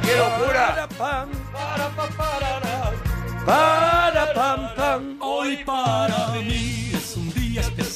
mira qué locura. Para, pam, para, pam. Hoy para mí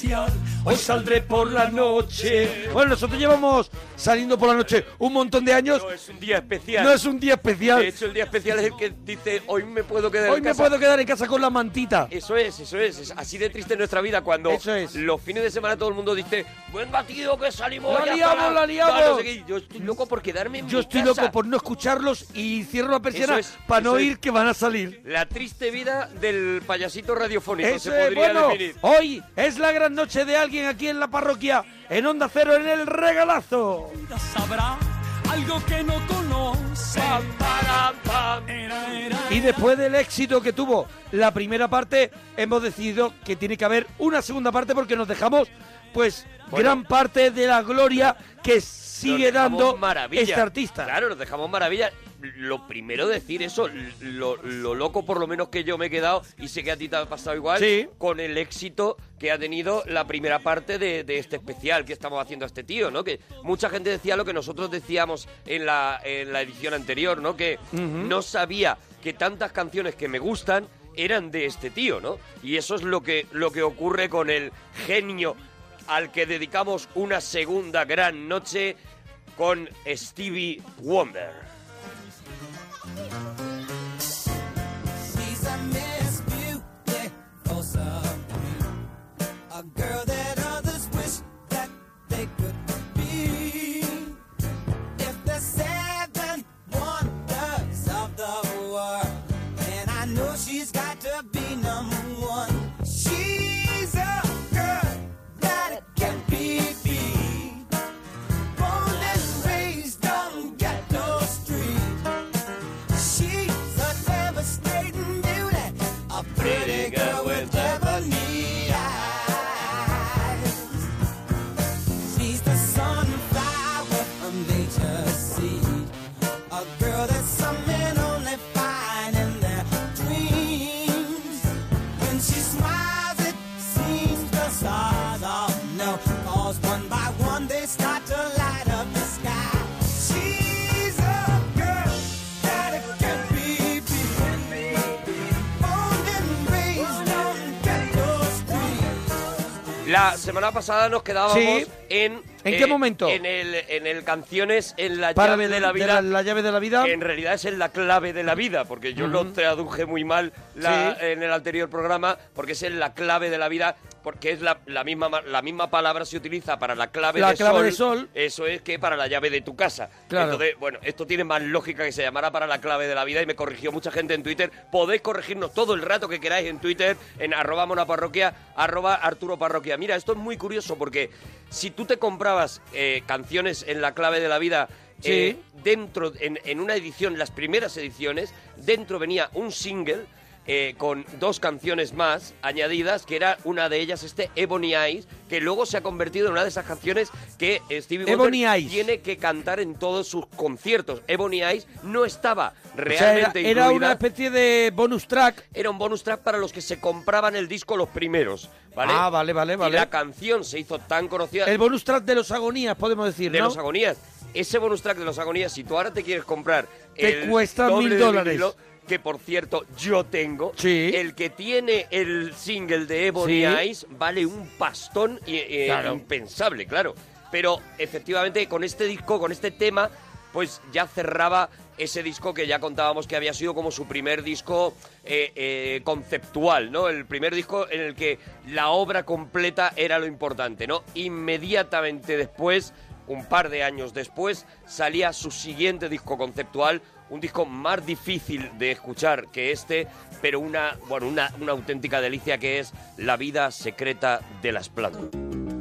especial. Hoy saldré por la noche. Bueno, nosotros llevamos saliendo por la noche un montón de años. No es un día especial. No es un día especial. De hecho, el día especial es el que dice, hoy me puedo quedar Hoy en me casa". puedo quedar en casa con la mantita. Eso es, eso es, es así de triste nuestra vida cuando Eso es. los fines de semana todo el mundo dice, buen batido que salimos. La liamos, la liamos". no sé qué". Yo estoy loco por quedarme en Yo mi estoy casa. loco por no escucharlos y cierro la persiana es, para no oír que van a salir. La triste vida del payasito radiofónico Eso se podría bueno, definir. hoy es la gran noche de alguien aquí en la parroquia, en Onda Cero, en el regalazo. Sabrá algo que no conoce. Era, era, Y después del éxito que tuvo la primera parte, hemos decidido que tiene que haber una segunda parte porque nos dejamos, pues, Bueno. gran parte de la gloria que sigue dando maravilla. este artista. Claro, nos dejamos maravilla. Lo primero decir eso, lo, lo loco por lo menos que yo me he quedado, y sé que a ti te ha pasado igual, Sí. con el éxito que ha tenido la primera parte de, de este especial que estamos haciendo a este tío, ¿no? Que mucha gente decía lo que nosotros decíamos en la, en la edición anterior, ¿no? Que no sabía que tantas canciones que me gustan eran de este tío, ¿no? Y eso es lo que, lo que ocurre con el genio al que dedicamos una segunda gran noche con Stevie Wonder. Semana pasada nos quedábamos Sí. en... eh, ¿En qué momento? En el, en el Canciones en la Para llave de la de vida. la, la llave de la vida. que en realidad es en la clave de la vida, porque yo lo traduje muy mal la- Sí. en el anterior programa, porque es en la clave de la vida, porque es la, la misma ma- la misma palabra se utiliza para la clave, La de, clave sol, de sol. Eso es que para la llave de tu casa. Claro. Entonces, bueno, esto tiene más lógica que se llamara para la clave de la vida y me corrigió mucha gente en Twitter. Podéis corregirnos todo el rato que queráis en Twitter, en arroba monaparroquia, arroba Arturo Parroquia. Mira, esto es muy curioso porque si tú te comprabas eh, canciones en la clave de la vida Sí. eh, dentro, en, en una edición, las primeras ediciones, dentro venía un single eh, con dos canciones más añadidas, que era una de ellas este Ebony Eyes, que luego se ha convertido en una de esas canciones que Stevie Wonder tiene que cantar en todos sus conciertos. Ebony Eyes no estaba O sea, era, realmente era incluida. una especie de bonus track. Era un bonus track para los que se compraban el disco los primeros, ¿vale? Ah, vale, vale, Y vale. la canción se hizo tan conocida El bonus track de los agonías, podemos decir, de ¿no? los agonías. Ese bonus track de los agonías, si tú ahora te quieres comprar Te el cuesta mil dólares. vinilo, que por cierto yo tengo, Sí. el que tiene el single de Ebony Sí. Eyes vale un pastón y- eh, Claro. impensable, claro. Pero efectivamente con este disco, con este tema, pues ya cerraba ese disco que ya contábamos que había sido como su primer disco eh, eh, conceptual, ¿no? El primer disco en el que la obra completa era lo importante, ¿no? Inmediatamente después, un par de años después, salía su siguiente disco conceptual, un disco más difícil de escuchar que este, pero una, bueno, una, una auténtica delicia que es La vida secreta de las plantas.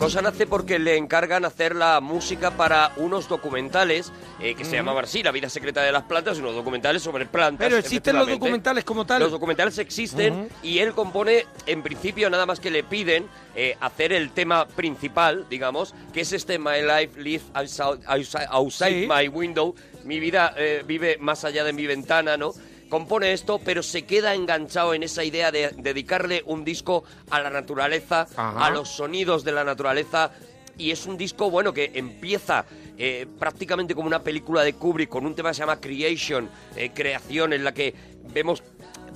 Cosa nace porque le encargan hacer la música para unos documentales eh, que se llamaban así, La vida secreta de las plantas, unos documentales sobre plantas. Pero existen los documentales como tal. Los documentales existen y él compone, en principio, nada más que le piden eh, hacer el tema principal, digamos, que es este My Life Live Outside, outside- outside Sí. My Window. Mi vida eh, vive más allá de mi ventana, ¿no? Compone esto, pero se queda enganchado en esa idea de dedicarle un disco a la naturaleza, Ajá. a los sonidos de la naturaleza. Y es un disco, bueno, que empieza eh, prácticamente como una película de Kubrick con un tema que se llama Creation, eh, creación, en la que vemos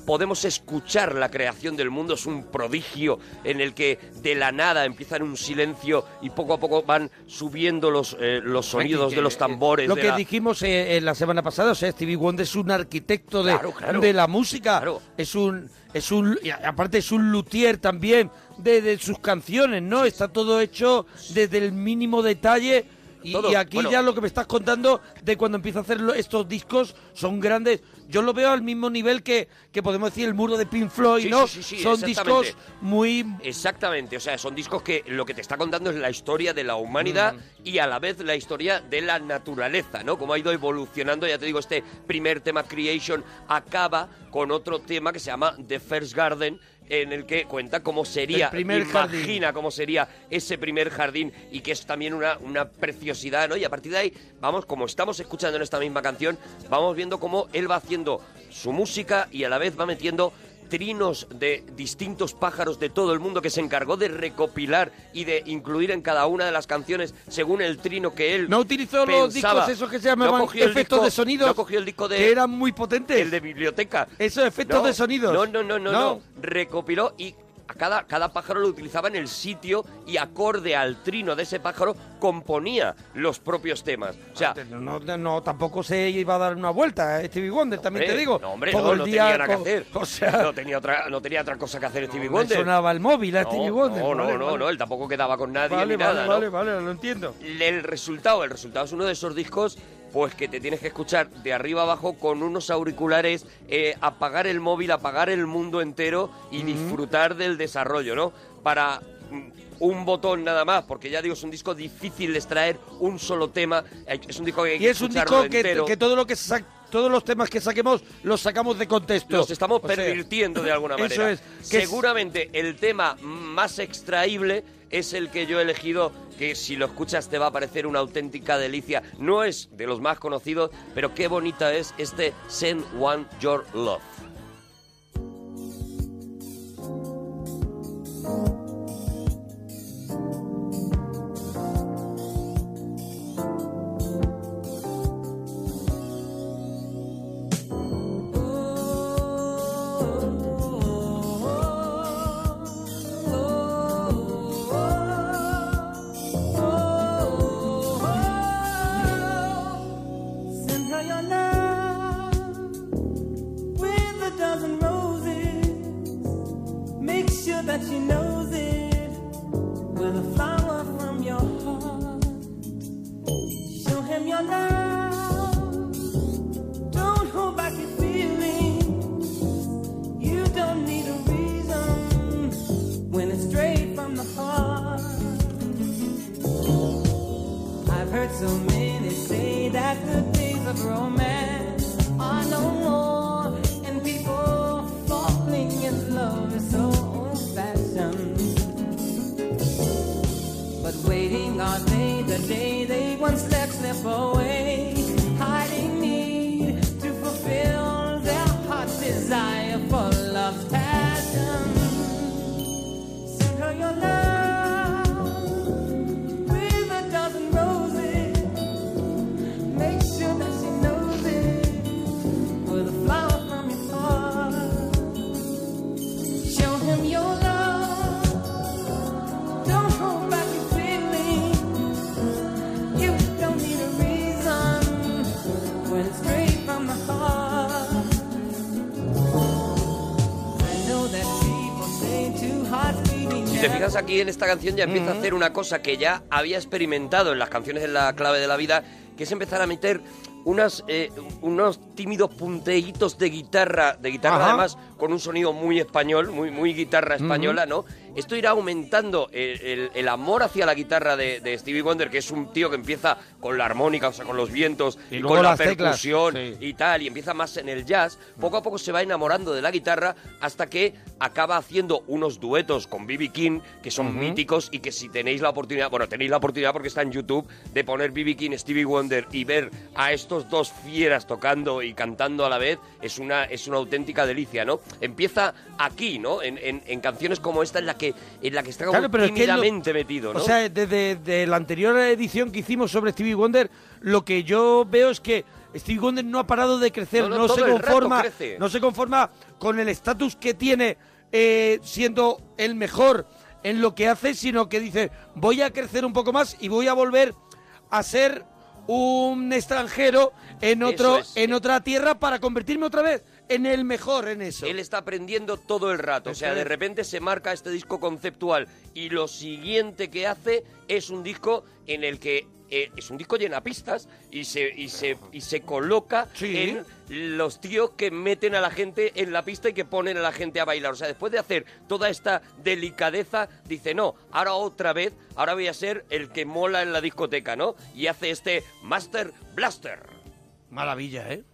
podemos escuchar la creación del mundo, es un prodigio en el que de la nada empieza en un silencio y poco a poco van subiendo los, eh, los sonidos Que- de los tambores. Lo de que la- dijimos eh, en la semana pasada, o sea, Stevie Wonder es un arquitecto de, Claro, claro. de la música. Claro. Es un es un y aparte es un luthier también de, de sus canciones, ¿no? Está todo hecho desde el mínimo detalle. Y, aquí bueno. ya lo que me estás contando de cuando empieza a hacer estos discos son grandes. Yo lo veo al mismo nivel que, que podemos decir el muro de Pink Floyd, Sí, ¿no? sí, sí, sí, son discos muy Exactamente, o sea, son discos que lo que te está contando es la historia de la humanidad Mm. y a la vez la historia de la naturaleza, ¿no? Como ha ido evolucionando, ya te digo, este primer tema Creation acaba con otro tema que se llama The First Garden, en el que cuenta cómo sería, imagina cómo sería ese primer jardín y que es también una, una preciosidad, ¿no? Y a partir de ahí, vamos, como estamos escuchando en esta misma canción, vamos viendo cómo él va haciendo su música y a la vez va metiendo trinos de distintos pájaros de todo el mundo que se encargó de recopilar y de incluir en cada una de las canciones según el trino que él No utilizó los discos esos que se llamaban No efectos disco- de sonidos, no cogió el disco de que eran muy potentes. el de biblioteca Esos efectos No, de sonidos. no no no no No. no recopiló y a cada, cada pájaro lo utilizaba en el sitio y acorde al trino de ese pájaro componía los propios temas. O sea, no, no, no, tampoco se iba a dar una vuelta a Stevie Wonder, también te digo. No, hombre, Todo no, el no día tenía nada que hacer. O sea, no, tenía otra, no tenía otra cosa que hacer Stevie Wonder. sonaba el móvil a no, Stevie Wonder. No, no, Vale, no, vale. no, él tampoco quedaba con nadie Vale, ni nada, vale, vale, lo entiendo. El resultado, el resultado es uno de esos discos pues que te tienes que escuchar de arriba abajo con unos auriculares, eh, apagar el móvil, apagar el mundo entero y disfrutar del desarrollo, ¿no? Para un botón nada más, porque ya digo, es un disco difícil de extraer un solo tema, es un disco que hay Y es un disco que, entero. que todo lo que sa- todos los temas que saquemos los sacamos de contexto. Los estamos O sea, pervirtiendo de alguna eso manera. es, que es- Seguramente el tema más extraíble es el que yo he elegido, que si lo escuchas te va a parecer una auténtica delicia. No es de los más conocidos, pero qué bonita es este Send One Your Love. Aquí en esta canción ya empieza a hacer una cosa que ya había experimentado en las canciones de la clave de la vida, que es empezar a meter unas, eh, unos tímidos punteitos de guitarra, de guitarra Ajá. además con un sonido muy español, muy, muy guitarra española, ¿no? Esto irá aumentando el, el- el amor hacia la guitarra de, de Stevie Wonder, que es un tío que empieza con la armónica, o sea, con los vientos Y con la teclas, percusión sí. y tal, y empieza más en el jazz, poco a poco se va enamorando de la guitarra hasta que acaba haciendo unos duetos con B.B. King que son míticos y que si tenéis la oportunidad, bueno, tenéis la oportunidad porque está en YouTube de poner B.B. King, Stevie Wonder y ver a estos dos fieras tocando y cantando a la vez, es una, es una auténtica delicia, ¿no? Empieza aquí, ¿no? En, en- en canciones como esta en la que, en la que está como Claro, pero es que lo- tímidamente metido, ¿no? O sea, desde de la anterior edición que hicimos sobre Stevie Wonder, lo que yo veo es que Stevie Wonder no ha parado de crecer, No, no, no, se conforma, no se conforma con el estatus que tiene eh, siendo el mejor en lo que hace, sino que dice voy a crecer un poco más y voy a volver a ser un extranjero en otro, es. en otra tierra para convertirme otra vez en el mejor en eso. Él está aprendiendo todo el rato. O sea, de repente se marca este disco conceptual y lo siguiente que hace es un disco en el que eh, es un disco llena pistas y se, y se, y se coloca Sí. en los tíos que meten a la gente en la pista y que ponen a la gente a bailar. O sea, después de hacer toda esta delicadeza, dice, no, ahora otra vez, ahora voy a ser el que mola en la discoteca, ¿no? Y hace este Master Blaster. Maravilla, ¿eh?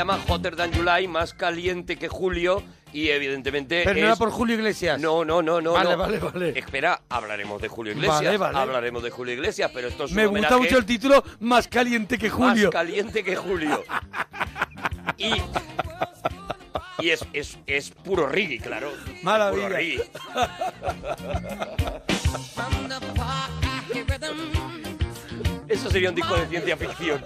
Llama Hotter Than July, más caliente que julio, y evidentemente. Pero no es- era por Julio Iglesias. No, no, no, no. Vale, no. vale, vale. Espera, hablaremos de Julio Iglesias. Vale, vale. Hablaremos de Julio Iglesias, pero esto es un Me gusta homenaje mucho el título Más caliente que Julio. Más caliente que Julio. y. Y es, es, es puro reggae, claro. Maravilla. Puro reggae. Eso sería un disco de ciencia ficción.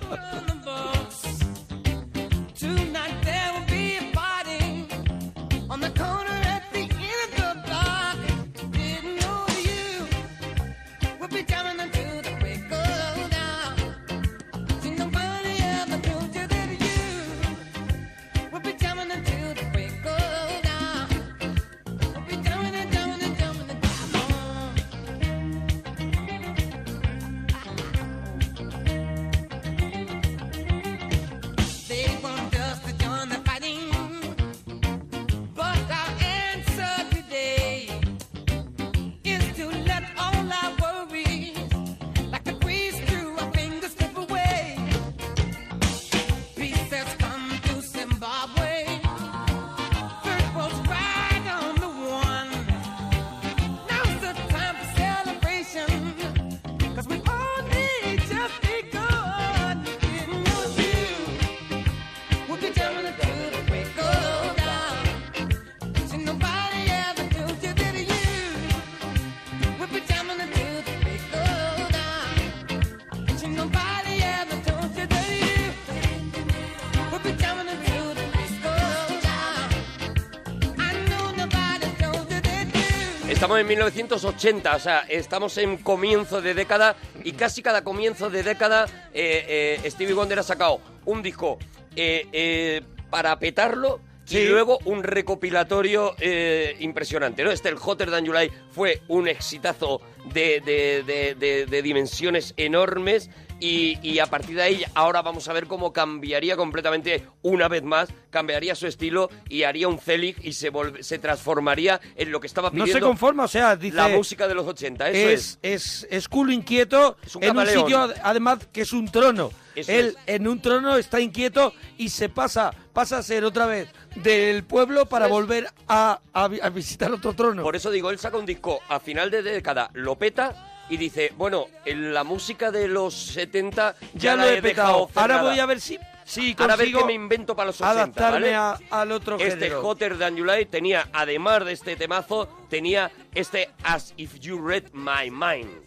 Estamos en 1980, o sea, estamos en comienzo de década y casi cada comienzo de década eh, eh, Stevie Wonder ha sacado un disco eh, para petarlo y luego un recopilatorio impresionante, ¿no? Este, el Hotter Than July, fue un exitazo de, de- de- de- de dimensiones enormes y, y a partir de ahí ahora vamos a ver cómo cambiaría completamente una vez más, cambiaría su estilo y haría un Celig y se, se transformaría en lo que estaba No pidiendo se conforma, o sea, dice... la música de los 80, eso es. es, es, es culo inquieto Es un en un sitio ad- además que es un trono. Eso Él es. en un trono está inquieto y se pasa, pasa a ser otra vez del pueblo para volver a, a a visitar otro trono. Por eso digo, él saca un disco a final de década, lo peta y dice, bueno, en la música de los 70 ya, ya la lo he he dejado Ahora voy a ver si Sí, Ahora a ver qué me invento para los 80, adaptarme ¿vale? a- al otro Este género. Hotter Than July tenía, además de este temazo, tenía este As If You Read My Mind.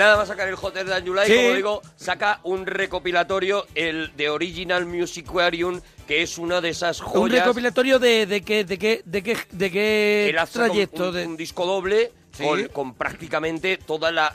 Nada más sacar el Hotter Than July, Sí. como digo, saca un recopilatorio, el de Original Musicarium, que es una de esas Un joyas. recopilatorio de, de qué, de qué, de qué, de qué trayecto. un, de... un disco doble Sí. con, con prácticamente toda la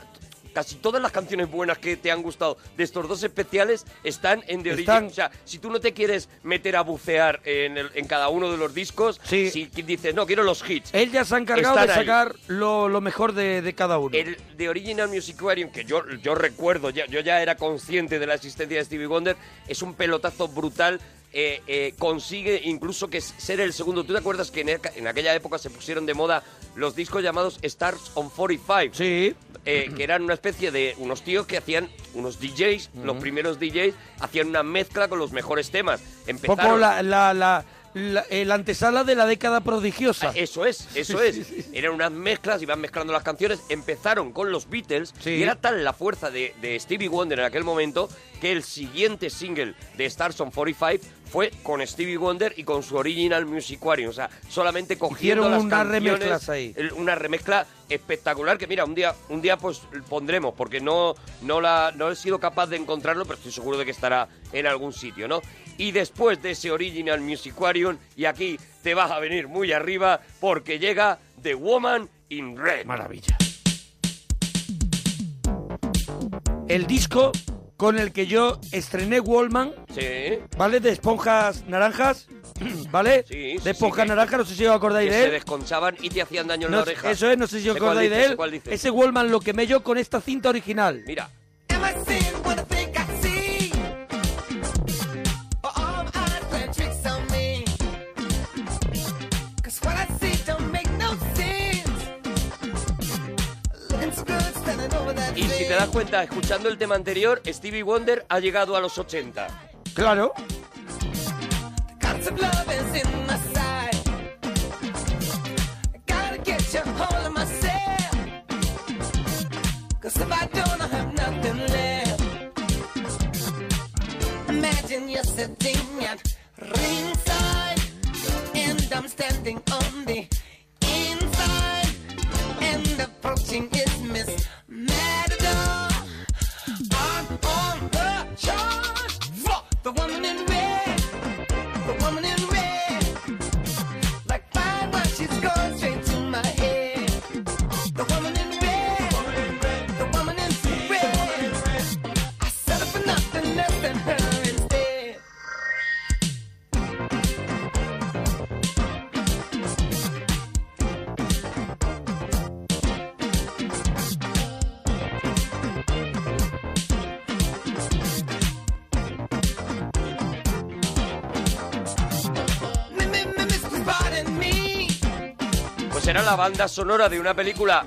casi todas las canciones buenas que te han gustado de estos dos especiales están en The Están. Origin. O sea, si tú no te quieres meter a bucear en, el- en cada uno de los discos, Sí. si dices, no, quiero los hits. Él ya se ha encargado Están de ahí. sacar lo, lo mejor de, de cada uno. El de Original Musicarium, que yo, yo recuerdo, ya, yo ya era consciente de la existencia de Stevie Wonder, es un pelotazo brutal. Eh, eh, consigue incluso que ser el segundo. ¿Tú te acuerdas que en, aquella época se pusieron de moda los discos llamados Stars on 45? Sí. eh, que eran una especie de unos tíos que hacían unos DJs, los primeros DJs, hacían una mezcla con los mejores temas. Empezaron, Poco la, la, la, la, antesala de la década prodigiosa. Ah, Eso es, eso es. sí, sí. Eran unas mezclas, iban mezclando las canciones. Empezaron con los Beatles y era tal la fuerza de, de Stevie Wonder en aquel momento que el siguiente single de Stars on 45 fue con Stevie Wonder y con su Original Musicarium. O sea, solamente cogiendo Hicieron las unas canciones, remezclas ahí. el- Una remezcla espectacular que mira, un día, un día pues pondremos porque no, no, la, no he sido capaz de encontrarlo, pero estoy seguro de que estará en algún sitio, ¿no? Y después de ese Original Musicarium, y aquí te vas a venir muy arriba porque llega The Woman in Red. Maravilla. El disco con el que yo estrené Wallman, Sí. ¿vale? De esponjas naranjas, ¿vale? Sí, sí, de esponjas sí, que- naranjas, no sé si os acordáis Que de se él. desconchaban y te hacían daño en No la oreja. eso es, no sé si os Sé cuál acordáis dices, de sé él. cuál dices. Ese Wallman lo quemé yo con esta cinta original. Mira, das cuenta, escuchando el tema anterior, Stevie Wonder ha llegado a los 80. Claro. Imagine you're sitting at ringside, and I'm standing on the inside, and approaching la banda sonora de una película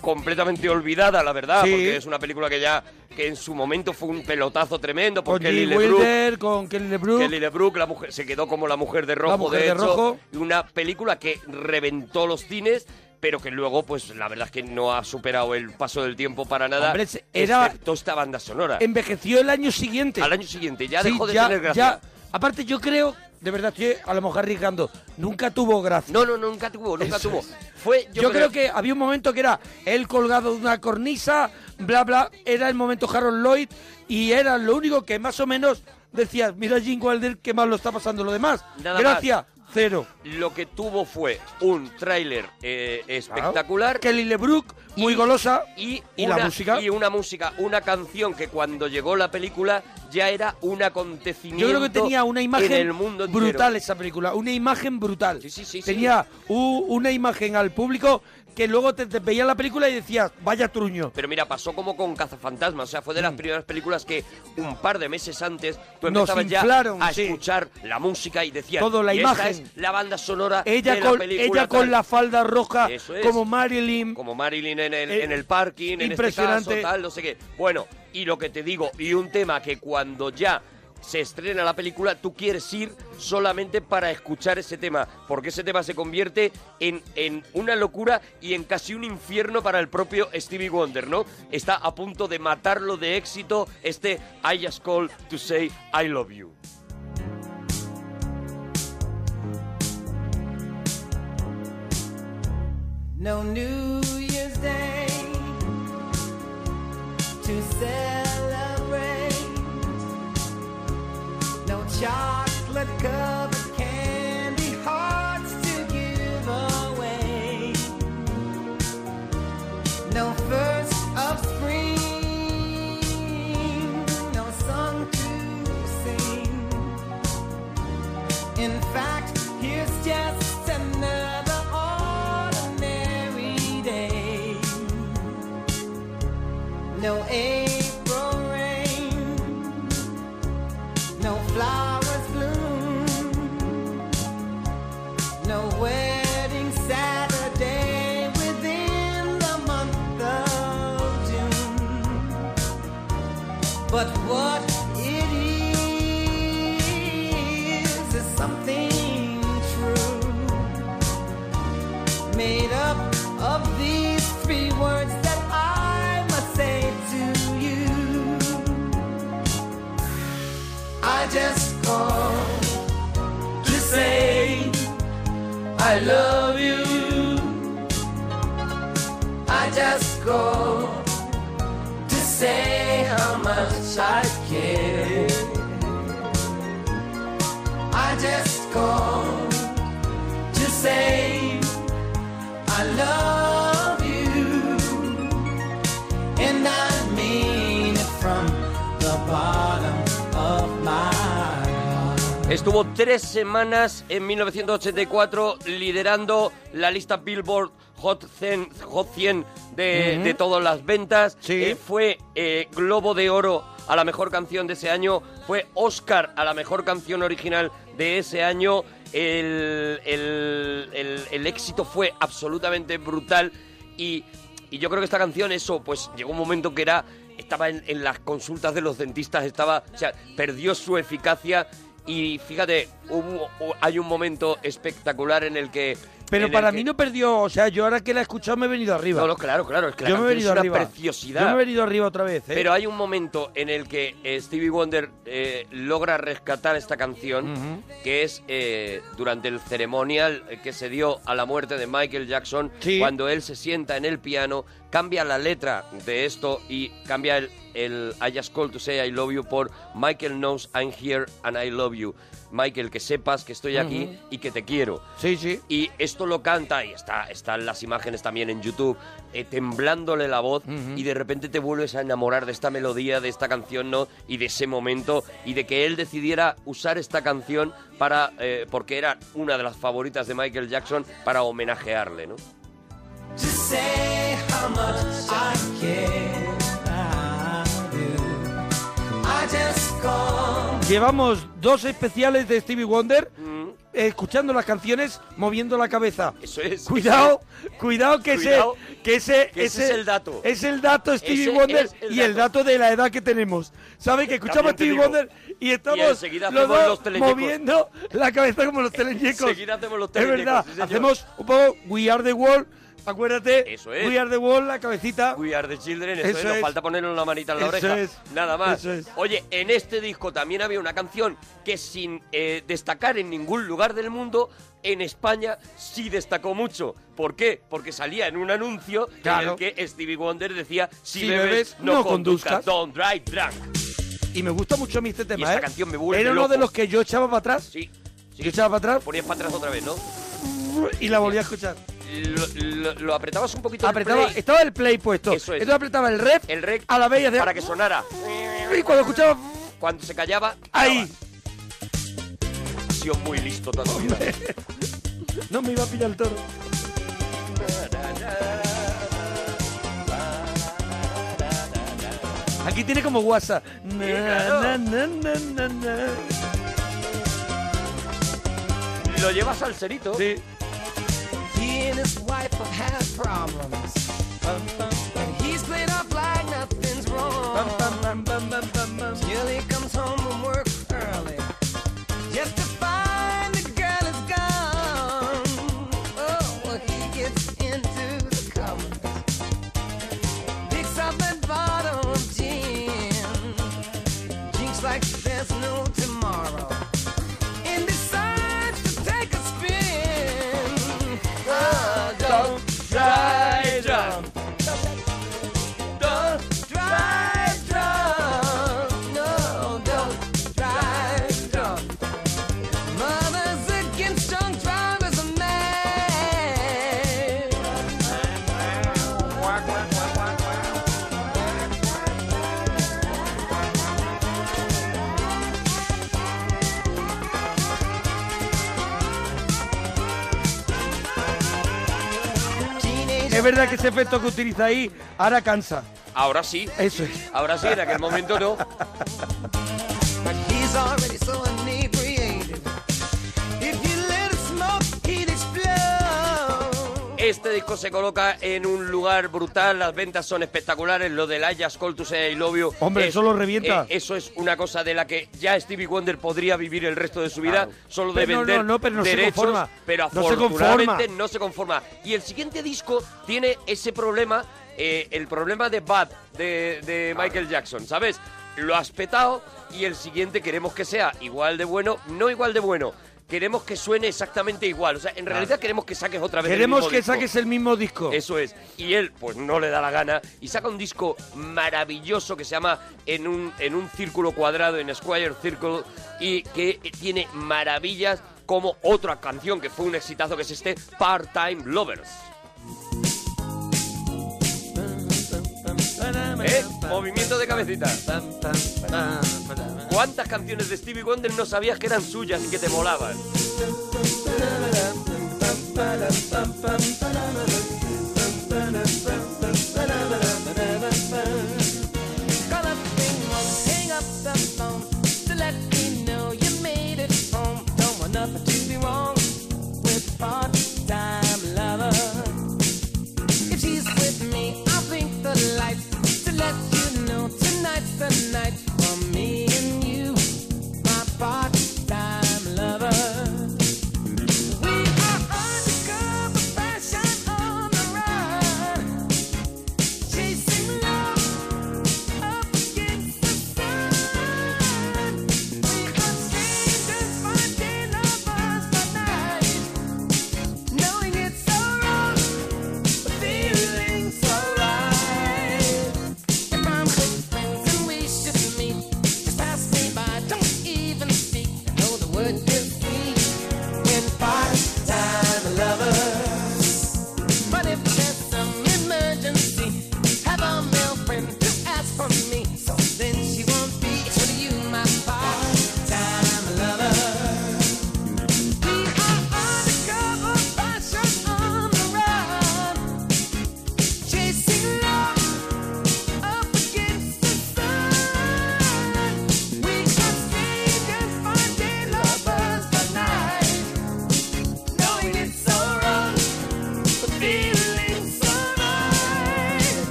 completamente olvidada, la verdad, Sí. porque es una película que ya que en su momento fue un pelotazo tremendo Con porque Kelly LeBrook, Wilder, con Kelly LeBrook. Kelly LeBrook, la mujer, se quedó como la mujer de rojo, mujer de de hecho, rojo. y una película que reventó los cines, pero que luego, pues la verdad es que no ha superado el paso del tiempo para nada, Hombre, se- era- excepto esta banda sonora. Envejeció el año siguiente. Al año siguiente ya Sí, dejó de tener gracia. ya- aparte, yo creo, de verdad, estoy a lo mejor arriesgando, nunca tuvo gracia. No, no, nunca tuvo, nunca Eso tuvo. es. Fue, Yo, creo, que había un momento que era él colgado de una cornisa, bla, bla, era el momento Harold Lloyd y era lo único que más o menos decías, mira Jim Wilder, qué mal lo está pasando lo demás. Nada Gracia, cero. lo que tuvo fue un tráiler eh, espectacular. Kelly LeBrook, muy golosa. Y, ¿Y la una, música? Y una música, una canción que cuando llegó la película ya era un acontecimiento Yo creo que tenía una imagen en el mundo entero. brutal esa película, una imagen brutal. Sí, sí, sí, sí. tenía u- una imagen al público que luego te, te veía la película y decías, vaya truño. Pero mira, pasó como con Cazafantasmas, o sea, fue de las primeras películas que un par de meses antes tú Mm. Nos empezabas ya a sí. escuchar la música y decías, Todo, la "Y esta imagen". es la banda sonora Ella de la con, película ella con tal". la falda roja, es. como Marilyn. como Marilyn en el, Eh, en el parking, en este impresionante. caso, tal, no sé qué. Bueno, y lo que te digo, y un tema que cuando ya se estrena la película, tú quieres ir solamente para escuchar ese tema, porque ese tema se convierte en, en una locura y en casi un infierno para el propio Stevie Wonder, ¿no? Está a punto de matarlo de éxito este I Just Call to Say I Love You. No New Year's Day. Chocolate covered candy hearts to give away. No first of spring. No song to sing. In fact, here's just another ordinary day. No April rain, no flowers I love you. I just called to say how much I care. I just called to say I love Estuvo tres semanas en 1984 liderando la lista Billboard Hot 100, Hot 100 de, todas las ventas. Sí. Eh, fue eh, Globo de Oro a la mejor canción de ese año. Fue Oscar a la mejor canción original de ese año. El, el- el- el éxito fue absolutamente brutal y, y yo creo que esta canción, eso, pues llegó un momento que era estaba en, en las consultas de los dentistas, estaba, o sea, perdió su eficacia y fíjate, hubo, hay un momento espectacular en el que... Pero para que- mí no perdió, o sea, yo ahora que la he escuchado me he venido arriba. No, no, claro, claro, es que la yo me he venido es una arriba. preciosidad. Yo me he venido arriba otra vez, ¿eh? Pero hay un momento en el que eh, Stevie Wonder eh, logra rescatar esta canción, que es eh, durante el ceremonial que se dio a la muerte de Michael Jackson, Sí. cuando él se sienta en el piano, cambia la letra de esto y cambia el, el I just called to say I love you por Michael knows I'm here and I love you. Michael, que sepas que estoy aquí Ujú. y que te quiero. Sí, sí. Y esto lo canta, y está, están las imágenes también en YouTube, eh, temblándole la voz, y de repente te vuelves a enamorar de esta melodía, de esta canción, ¿no? Y de ese momento, y de que él decidiera usar esta canción para, eh, porque era una de las favoritas de Michael Jackson, para homenajearle, ¿no? to say how much I care. Llevamos dos especiales de Stevie Wonder. Mm. escuchando las canciones moviendo la cabeza. Eso es. Cuidado, cuidado que Cuidado, ese que ese, que ese es el dato. Es el dato Stevie Ese Wonder es el y el dato. de la edad que tenemos. ¿Sabes que escuchamos Stevie digo. Wonder y estamos enseguida los dos los moviendo la cabeza como los teleñecos? Enseguida hacemos los Es teleñecos, verdad, sí, señor. hacemos un poco We Are the World, acuérdate. Eso es. We Are the World, la cabecita. We are the children, eso, Eso es, nos falta ponerle una manita en la Eso oreja. es. Nada más. Eso es. Oye, en este disco también había una canción que sin eh, destacar en ningún lugar del mundo, en España sí destacó mucho. ¿Por qué? Porque salía en un anuncio Claro. en el que Stevie Wonder decía, si, Si bebes, bebes, no, no conduzcas, conduzcas". don't drive drunk. Y me gusta mucho a mí este tema, esta ¿eh? canción me vuelve Era uno loco. de los que yo echaba para atrás. Sí, sí. Yo echaba para atrás Ponías para atrás otra vez, ¿no? y la volví a escuchar. Lo, lo- lo apretabas un poquito el Apretaba, play, estaba el play puesto. Eso es. Entonces apretaba el ref el rec a la vez y hacía- para que sonara. Y cuando escuchaba Cuando se callaba, ahí, Ha sido muy listo toda vida. no me iba a pillar el toro. Aquí tiene como WhatsApp. Na, claro. na, na, na, na, na. Lo llevas al serito. Sí. And his wife have had problems. And he's played off like nothing's wrong. Verdad que ese efecto que utiliza ahí ahora cansa. Ahora sí. Eso es. Ahora sí, en aquel momento no. Este disco se coloca en un lugar brutal, las ventas son espectaculares, lo del to Say I Love You. Hombre, eso lo revienta. eh, eso es una cosa de la que ya Stevie Wonder podría vivir el resto de su vida, Claro. solo de Pero vender no, no, pero no se derechos, conforma. pero No se afortunadamente conforma. no se conforma. Y el siguiente disco tiene ese problema, eh, el problema de Bad de, de Michael Jackson, ¿sabes? Lo has petado y el siguiente queremos que sea igual de bueno, no igual de bueno. Queremos que suene exactamente igual. O sea, en realidad queremos que saques otra vez el Queremos mismo que disco. saques el mismo disco. Eso es. Y él, pues no le da la gana y saca un disco maravilloso que se llama En un, en un círculo cuadrado, en Square Circle, y que tiene maravillas como otra canción que fue un exitazo, que es este Part-Time Lovers. Movimiento de cabecita. ¿Cuántas canciones de Stevie Wonder no sabías que eran suyas y que te molaban? The night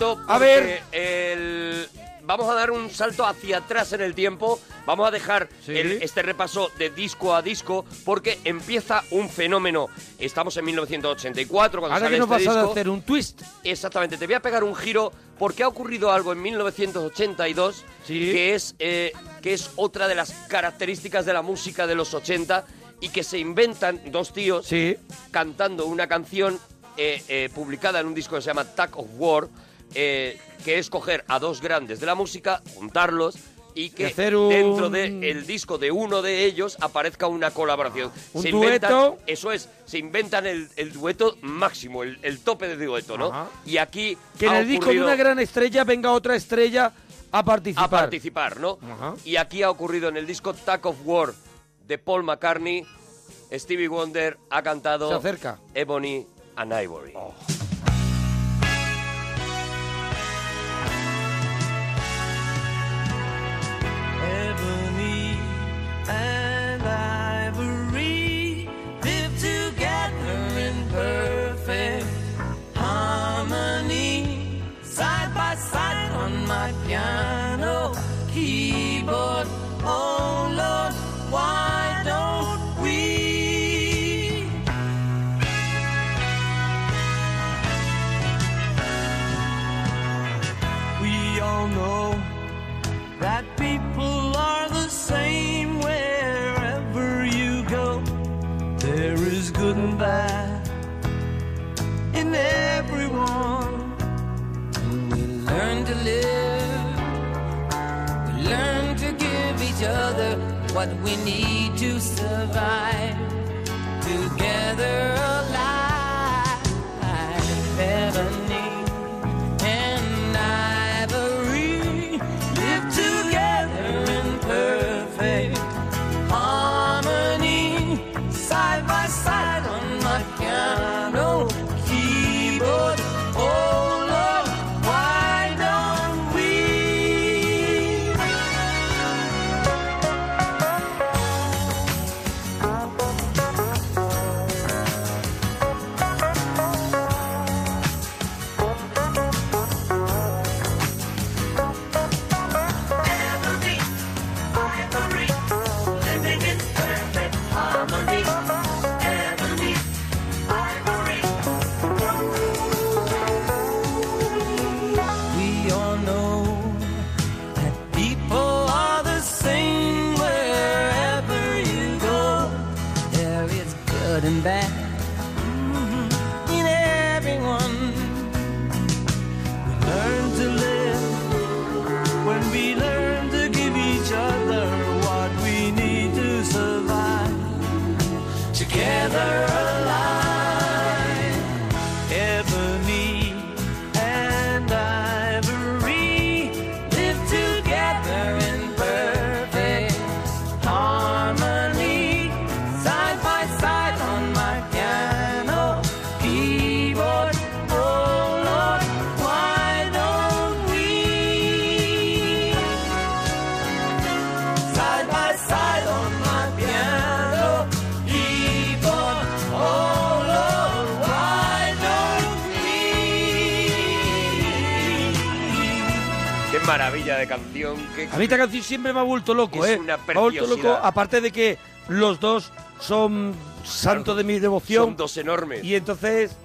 A ver. el- Vamos a dar un salto hacia atrás en el tiempo. Vamos a dejar Sí. el- este repaso de disco a disco porque empieza un fenómeno. Estamos en 1984 cuando Ahora sale que nos este vas a disco. hacer un twist. Exactamente, te voy a pegar un giro porque ha ocurrido algo en 1982 Sí. que, es, eh, que es otra de las características de la música de los 80 y que se inventan dos tíos Sí. cantando una canción eh, eh, publicada en un disco que se llama Tag of War, eh, que es coger a dos grandes de la música, juntarlos y que hacer un- dentro del disco de uno de ellos aparezca una colaboración. Un Se inventan- dueto. Eso es, se inventan el, el dueto máximo, el, el tope de dueto, ¿no? Ajá. Y aquí Que en ha el disco de ocurrido una gran estrella venga otra estrella a participar. a participar, ¿no? Y aquí ha ocurrido en el disco Tag of War de Paul McCartney, Stevie Wonder ha cantado Se acerca. Ebony and Ivory. Keyboard. Oh Lord, why don't we? We all know that people are the same wherever you go. There is good and bad in everyone. And we learn to live, we learn each other what we need to survive. Together alive, maravilla de canción. Qué, A mí esta canción siempre me ha vuelto loco, Es ¿eh? una me ha vuelto loco, aparte de que los dos son santos de mi devoción. son dos enormes. Y entonces,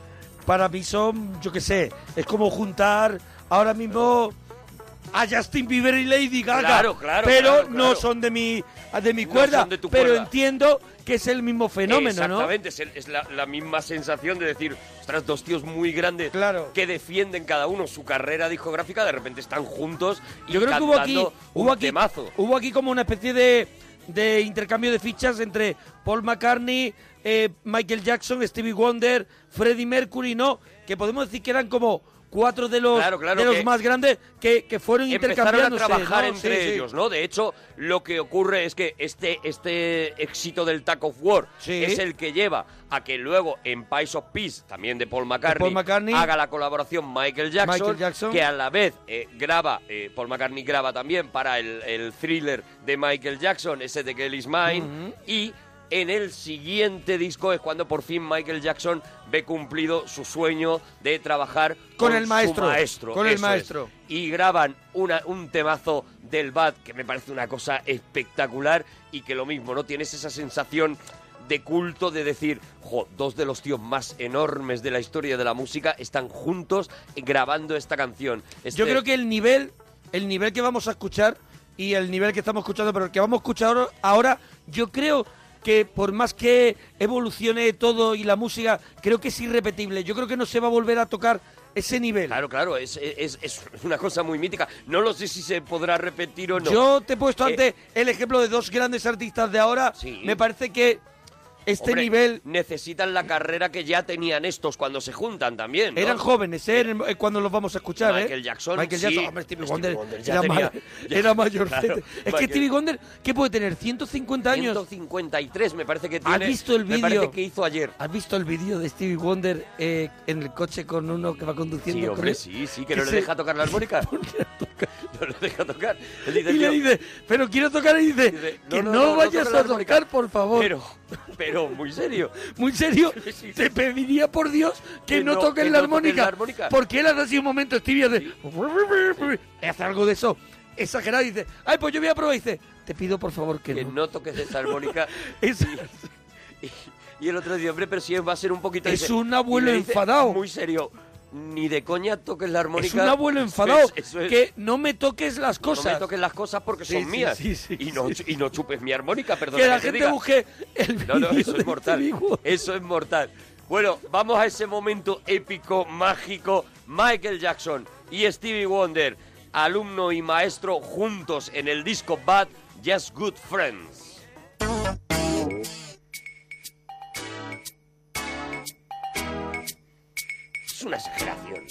para mí son, yo qué sé, es como juntar ahora mismo a Justin Bieber y Lady Gaga. Claro, claro, Pero claro, no son de mi, de mi No cuerda. son de tu pero cuerda. entiendo que es el mismo fenómeno, ¿no? Exactamente, es, el- es la, la misma sensación de decir, ostras, dos tíos muy grandes Claro. que defienden cada uno su carrera discográfica, de repente están juntos y Yo creo que hubo aquí, un hubo aquí, temazo. hubo aquí como una especie de, de intercambio de fichas entre Paul McCartney, eh, Michael Jackson, Stevie Wonder, Freddie Mercury, ¿no? Que podemos decir que eran como cuatro de los, Claro, claro, de los que más grandes que, que fueron Empezaron a trabajar ¿no? entre Sí, sí. ellos, ¿no? De hecho, lo que ocurre es que este, este éxito del Tag of War Sí. es el que lleva a que luego en Pies of Peace, también de Paul McCartney, Paul McCartney. haga la colaboración Michael Jackson, Michael Jackson. que a la vez eh, graba, eh, Paul McCartney graba también para el, el thriller de Michael Jackson, ese de Kelly's Mine, y en el siguiente disco es cuando por fin Michael Jackson ve cumplido su sueño de trabajar Con el su maestro, con el es. maestro. Y graban una, un temazo del Bad que me parece una cosa espectacular y que lo mismo, ¿no? Tienes esa sensación de culto de decir, jo, dos de los tíos más enormes de la historia de la música están juntos grabando esta canción. Este- Yo creo que el nivel, el nivel que vamos a escuchar y el nivel que estamos escuchando, pero el que vamos a escuchar ahora, yo creo que por más que evolucione todo y la música, creo que es irrepetible. Yo creo que no se va a volver a tocar ese nivel. Claro, claro, es, es- es una cosa muy mítica. No lo sé si se podrá repetir o no. Yo te he puesto Eh, antes el ejemplo de dos grandes artistas de ahora. Sí. Me parece que este Hombre, nivel necesitan la carrera que ya tenían estos cuando se juntan también. ¿no? eran jóvenes, ¿eh? Eh, Cuando los vamos a escuchar, ¿eh? Michael Jackson, Michael sí. Jackson, hombre, Stevie Wonder, Wonder ya era, tenía- ya- era mayor. claro, es que Michael- Stevie Wonder, ¿qué puede tener? 150 años. 153 me parece que ¿Has tiene. visto el vídeo? que hizo ayer. ¿Has visto el vídeo de Stevie Wonder eh, en el coche con uno que va conduciendo? Sí, con hombre, él? sí, sí, que no le se- deja tocar la armónica. no le deja tocar. Él dice, Y le "Tío, dice, pero quiero tocar y dice, Dice, que "No, no, no, no, no vayas a armónica". tocar, por favor. Pero, pero muy serio. Muy serio, Sí, sí, te sí. pediría por Dios que, Que no, no- toques que la, no armónica, la armónica. Porque él hace así un momento, Stevie hace, hace algo de eso, exagerado, y dice, ay, pues yo voy a probar, y dice, te pido por favor que, Que no. no toques esa armónica. Es- Y, y el otro día, hombre, pero si va a ser un poquito... Es dice- un abuelo dice enfadado. Muy serio. Ni de coña toques la armónica. es un abuelo Eso enfadado, es- eso es. que no me toques las No me cosas. toques las cosas porque Sí, son sí, mías. sí, y, no, y no chupes mi armónica, perdón. que la gente busque el No, no, eso es mortal. Eso es mortal. Bueno, vamos a ese momento épico, mágico. Michael Jackson y Stevie Wonder, alumno y maestro juntos en el disco Bad, Just Good Friends. Una exageración.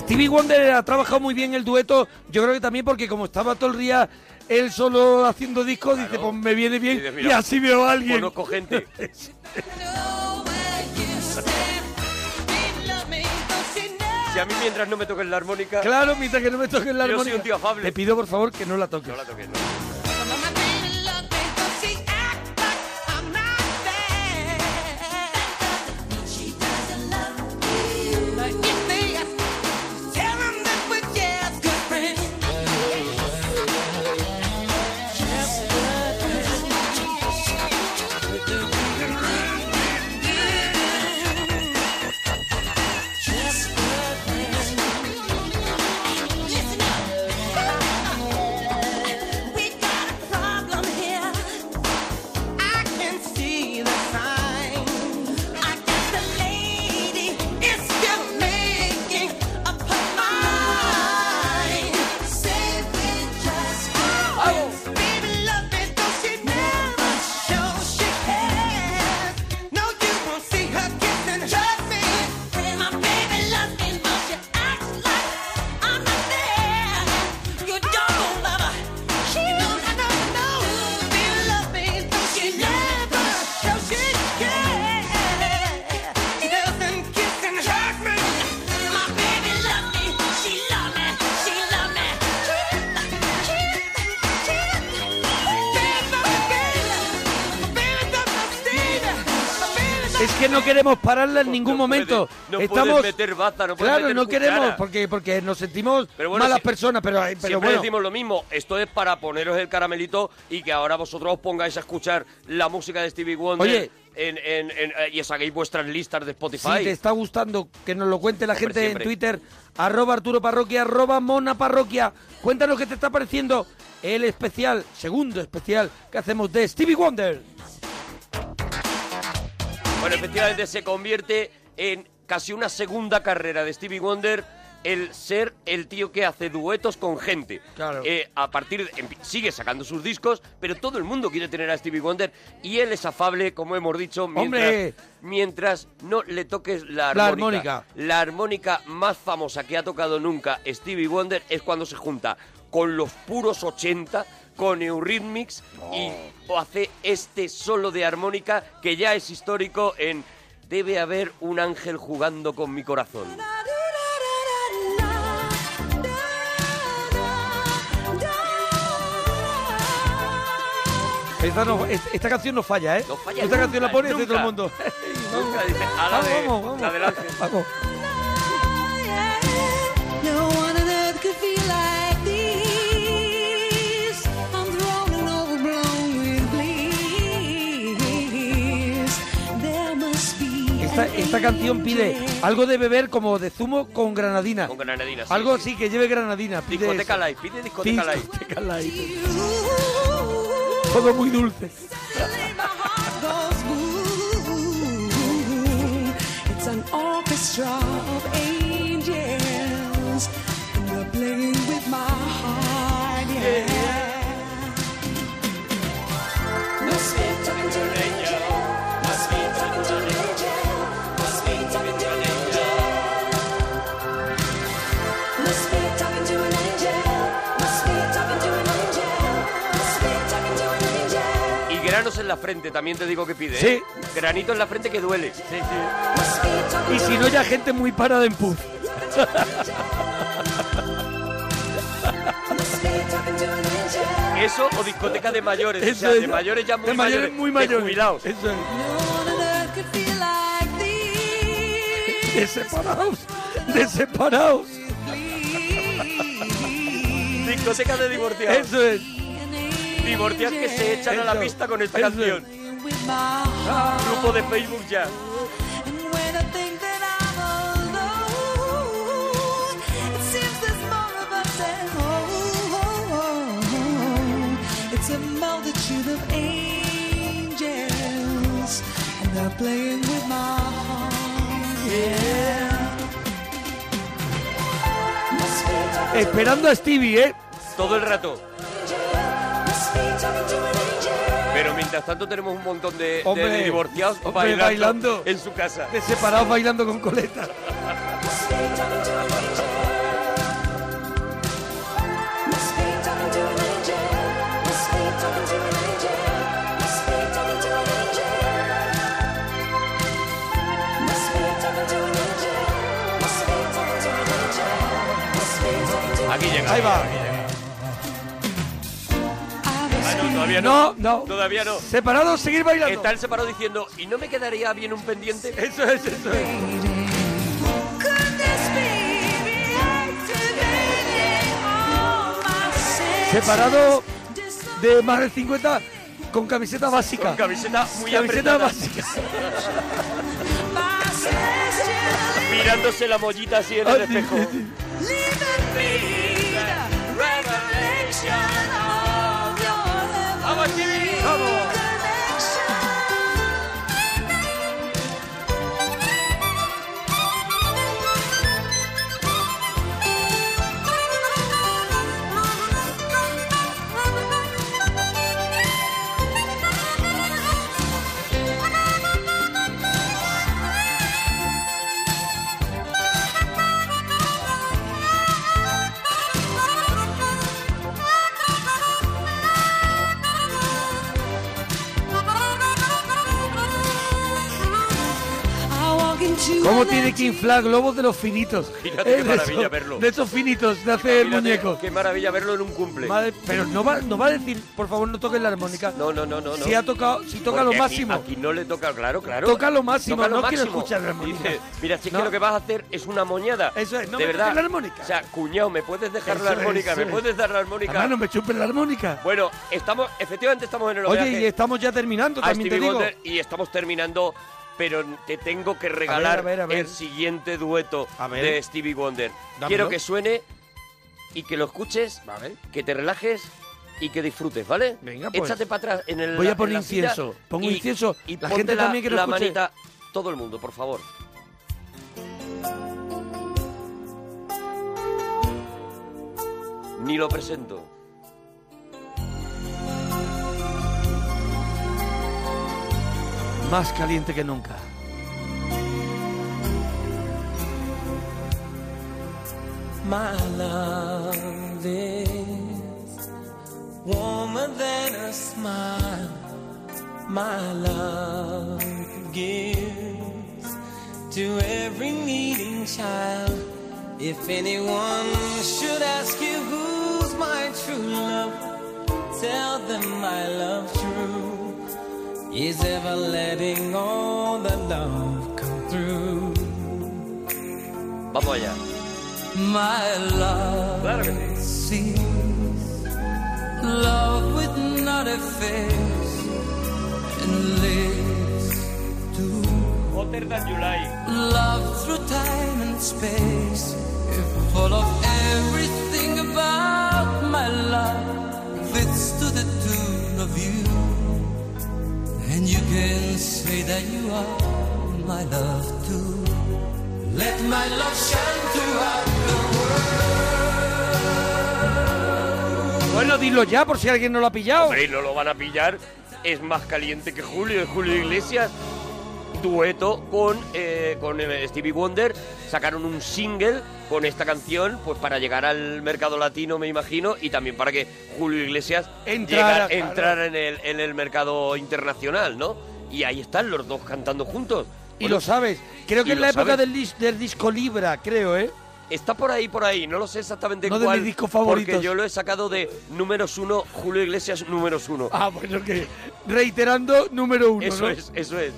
Stevie Wonder ha trabajado muy bien el dueto, yo creo que también porque como estaba todo el día él solo haciendo discos, dice, pues me viene bien Dice, y así veo a alguien. Conozco gente. Si a mí mientras no me toques la armónica, Claro, mientras que no me toques la Yo soy armónica. un tío afable. Te pido por favor que no la toques. no la toques. no. Es que no queremos pararla en ningún No momento. no Estamos meter baza, no Claro, meter no cuchara. queremos porque porque nos sentimos Pero bueno, malas si- personas, pero pero Siempre bueno. decimos lo mismo, esto es para poneros el caramelito y que ahora vosotros os pongáis a escuchar la música de Stevie Wonder Oye. en, en- en- eh, y os hagáis vuestras listas de Spotify. Si te está gustando, que nos lo cuente la Hombre, gente siempre. en Twitter, arroba Arturo Parroquia, arroba Mona Parroquia. Cuéntanos qué te está pareciendo el especial, segundo especial que hacemos de Stevie Wonder. Bueno, efectivamente se convierte en casi una segunda carrera de Stevie Wonder el ser el tío que hace duetos con gente. Claro. Eh, a partir de, sigue sacando sus discos, pero todo el mundo quiere tener a Stevie Wonder y él es afable, como hemos dicho, mientras, ¡Hombre! mientras no le toques la armónica. La armónica más famosa que ha tocado nunca Stevie Wonder es cuando se junta con los puros 80, con Eurythmics y hace este solo de armónica que ya es histórico en Debe haber un ángel jugando con mi corazón. Esta, no- es- esta canción no falla, ¿eh? No falla esta nunca, canción la pone dice todo el mundo. Nunca dice, a la vamos, de- vamos, vamos. la del ángel. Vamos. Esta, an esta canción pide algo de beber como de zumo con granadina. Con granadina. sí, algo sí. así que lleve granadina. Pide Discoteca eso. Live, pide discoteca live. Discoteca live. Todo muy dulce. goes en la frente, también te digo que pide. Sí. ¿eh? Granito en la frente que duele. Sí, sí. Y si no, ya gente muy parada en puz. Eso o discoteca de mayores. o Eso sea, de es. mayores ya muy de mayores muy de mayores. jubilados. Eso es. De separados. De separados. Discoteca de divorciados. Eso es. Divorciados que se echan a la pista con esta Eso. canción. Grupo de Facebook ya. It's a multitude of angels, and they're playing with my heart. Yeah. Esperando a Stevie, ¿eh? Todo el rato. Pero mientras tanto tenemos un montón de, divorciados hombre, bailando, bailando. en su casa. De separados bailando con coleta. Aquí llega. Ahí va. Todavía no. No, no. Todavía no. Separados, seguir bailando. Está el separado diciendo, ¿y no me quedaría bien un pendiente? Eso es, eso es. Separado de más de 50 con camiseta básica. Con camiseta muy Camiseta apretada. básica. Mirándose la mollita así en el espejo. ¿Cómo tiene que inflar globos de los finitos? Fíjate Eh, qué de maravilla esos- verlo. De esos finitos de hacer Imagínate muñecos. Qué maravilla verlo en un cumple. Madre- pero no va, no va a decir, por favor, no toques la armónica. No, no, no, no. Si ha tocado, si toca Porque lo aquí- máximo. Aquí, no le toca, claro, claro. Toca lo máximo, Toca lo no quiero máximo. escuchar la armónica. Dice, mira, si es No. que lo que vas a hacer es una moñada. Eso es, no de me verdad. la armónica. O sea, cuñado, ¿me puedes dejar Eso la armónica? ¿Me es. puedes dar la armónica? Además, no me chupes la armónica. Bueno, estamos, efectivamente estamos en el Oye, y estamos ya terminando, también te digo. Y estamos terminando, pero te tengo que regalar a ver, a ver. el siguiente dueto de Stevie Wonder. Dámelo. Quiero que suene y que lo escuches, que te relajes y que disfrutes, ¿vale? Venga, pues. Échate para atrás en el Voy a poner la incienso. Pongo y- incienso. Y La gente también que lo la escuche. manita, todo el mundo, por favor. Ni lo presento. Más caliente que nunca. My love is warmer than a smile. My love gives to every needing child. If anyone should ask you who's my true love, tell them my love true is ever letting all the love come through. Vamos allá. My love Claro que sí. sees love with not a face and lives to Hotter than July. love through time and space. Full of everything about my love fits to the tune of you. And you can say that you are my love too. Let my love shine throughout the Bueno, dilo ya por si alguien no lo ha pillado. Hombre, y no lo van a pillar. Es más caliente que Julio, de Julio Iglesias. Dueto con, eh, con eh, Stevie Wonder. Sacaron un single con esta canción, pues para llegar al mercado latino, me imagino, y también para que Julio Iglesias Entrara, llegara- claro. entrara en, el, en el mercado internacional, ¿no? Y ahí están los dos cantando juntos. Y Bueno, lo sabes. Creo que es la época del, dis- del disco Libra, creo, ¿eh? Está por ahí, por ahí. No lo sé exactamente No de cuál. mis discos favoritos. Porque yo lo he sacado de números uno, Julio Iglesias números uno. Ah, bueno, que reiterando, número uno, Eso ¿no? es, eso es.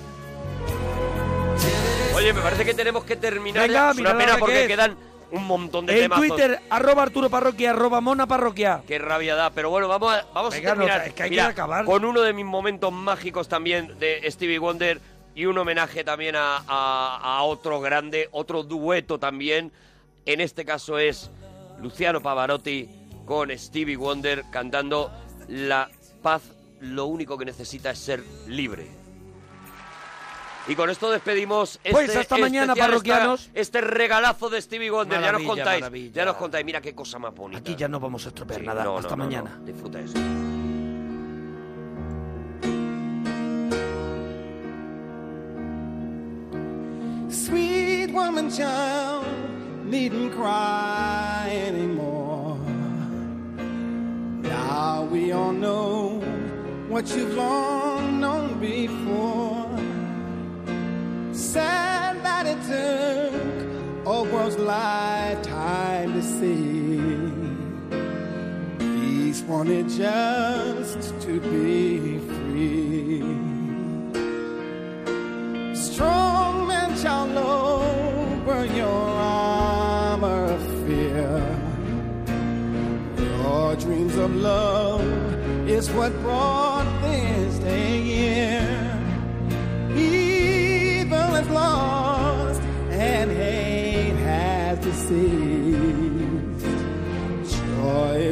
Oye, me parece que tenemos que terminar. Venga. Es una pena porque quedan un montón de En temazos. Twitter, arroba Arturo Parroquia, arroba Mona Parroquia. Qué rabia da. Pero bueno, vamos a, vamos Venga, a terminar. no, es que hay que acabar. Con uno de mis momentos mágicos también de Stevie Wonder y un homenaje también a, a- a otro grande, otro dueto también. En este caso es Luciano Pavarotti con Stevie Wonder cantando La paz lo único que necesita es ser libre. Y con esto despedimos este Pues hasta mañana, especial, parroquianos. esta- Este regalazo de Stevie Wonder. ya nos Maravilla, contáis. maravilla. Ya nos contáis. Mira qué cosa más bonita. Aquí ya no vamos a estropear Sí, nada. no, hasta no, no, mañana. no. Disfruta eso. Sweet woman child, needn't cry anymore. Now we all know what you've long known before. Sad that it took a world's lifetime to see. Peace wanted just to be free. Strong man shall lower your armor of fear. Your dreams of love is what brought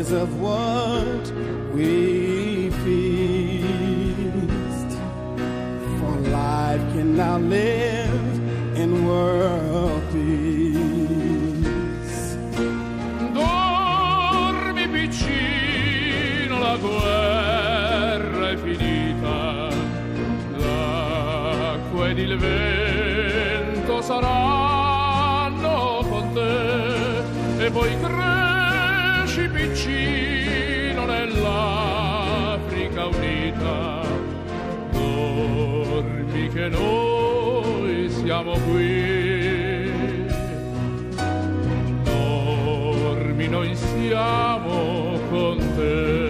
Joys of what we feast. For life can now live che noi siamo qui. Dormi, noi siamo con te.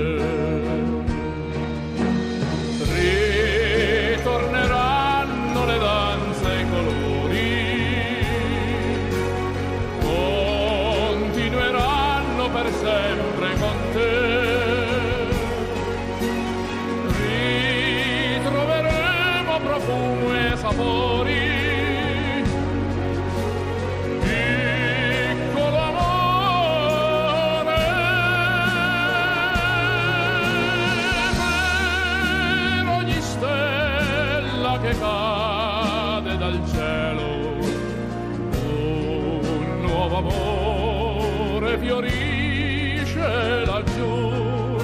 fiorisce laggiù.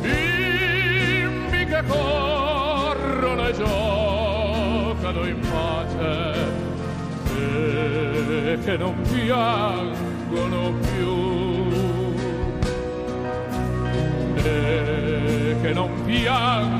Bimbi che corrono e giocano in pace e che non piangono più. E che non piangono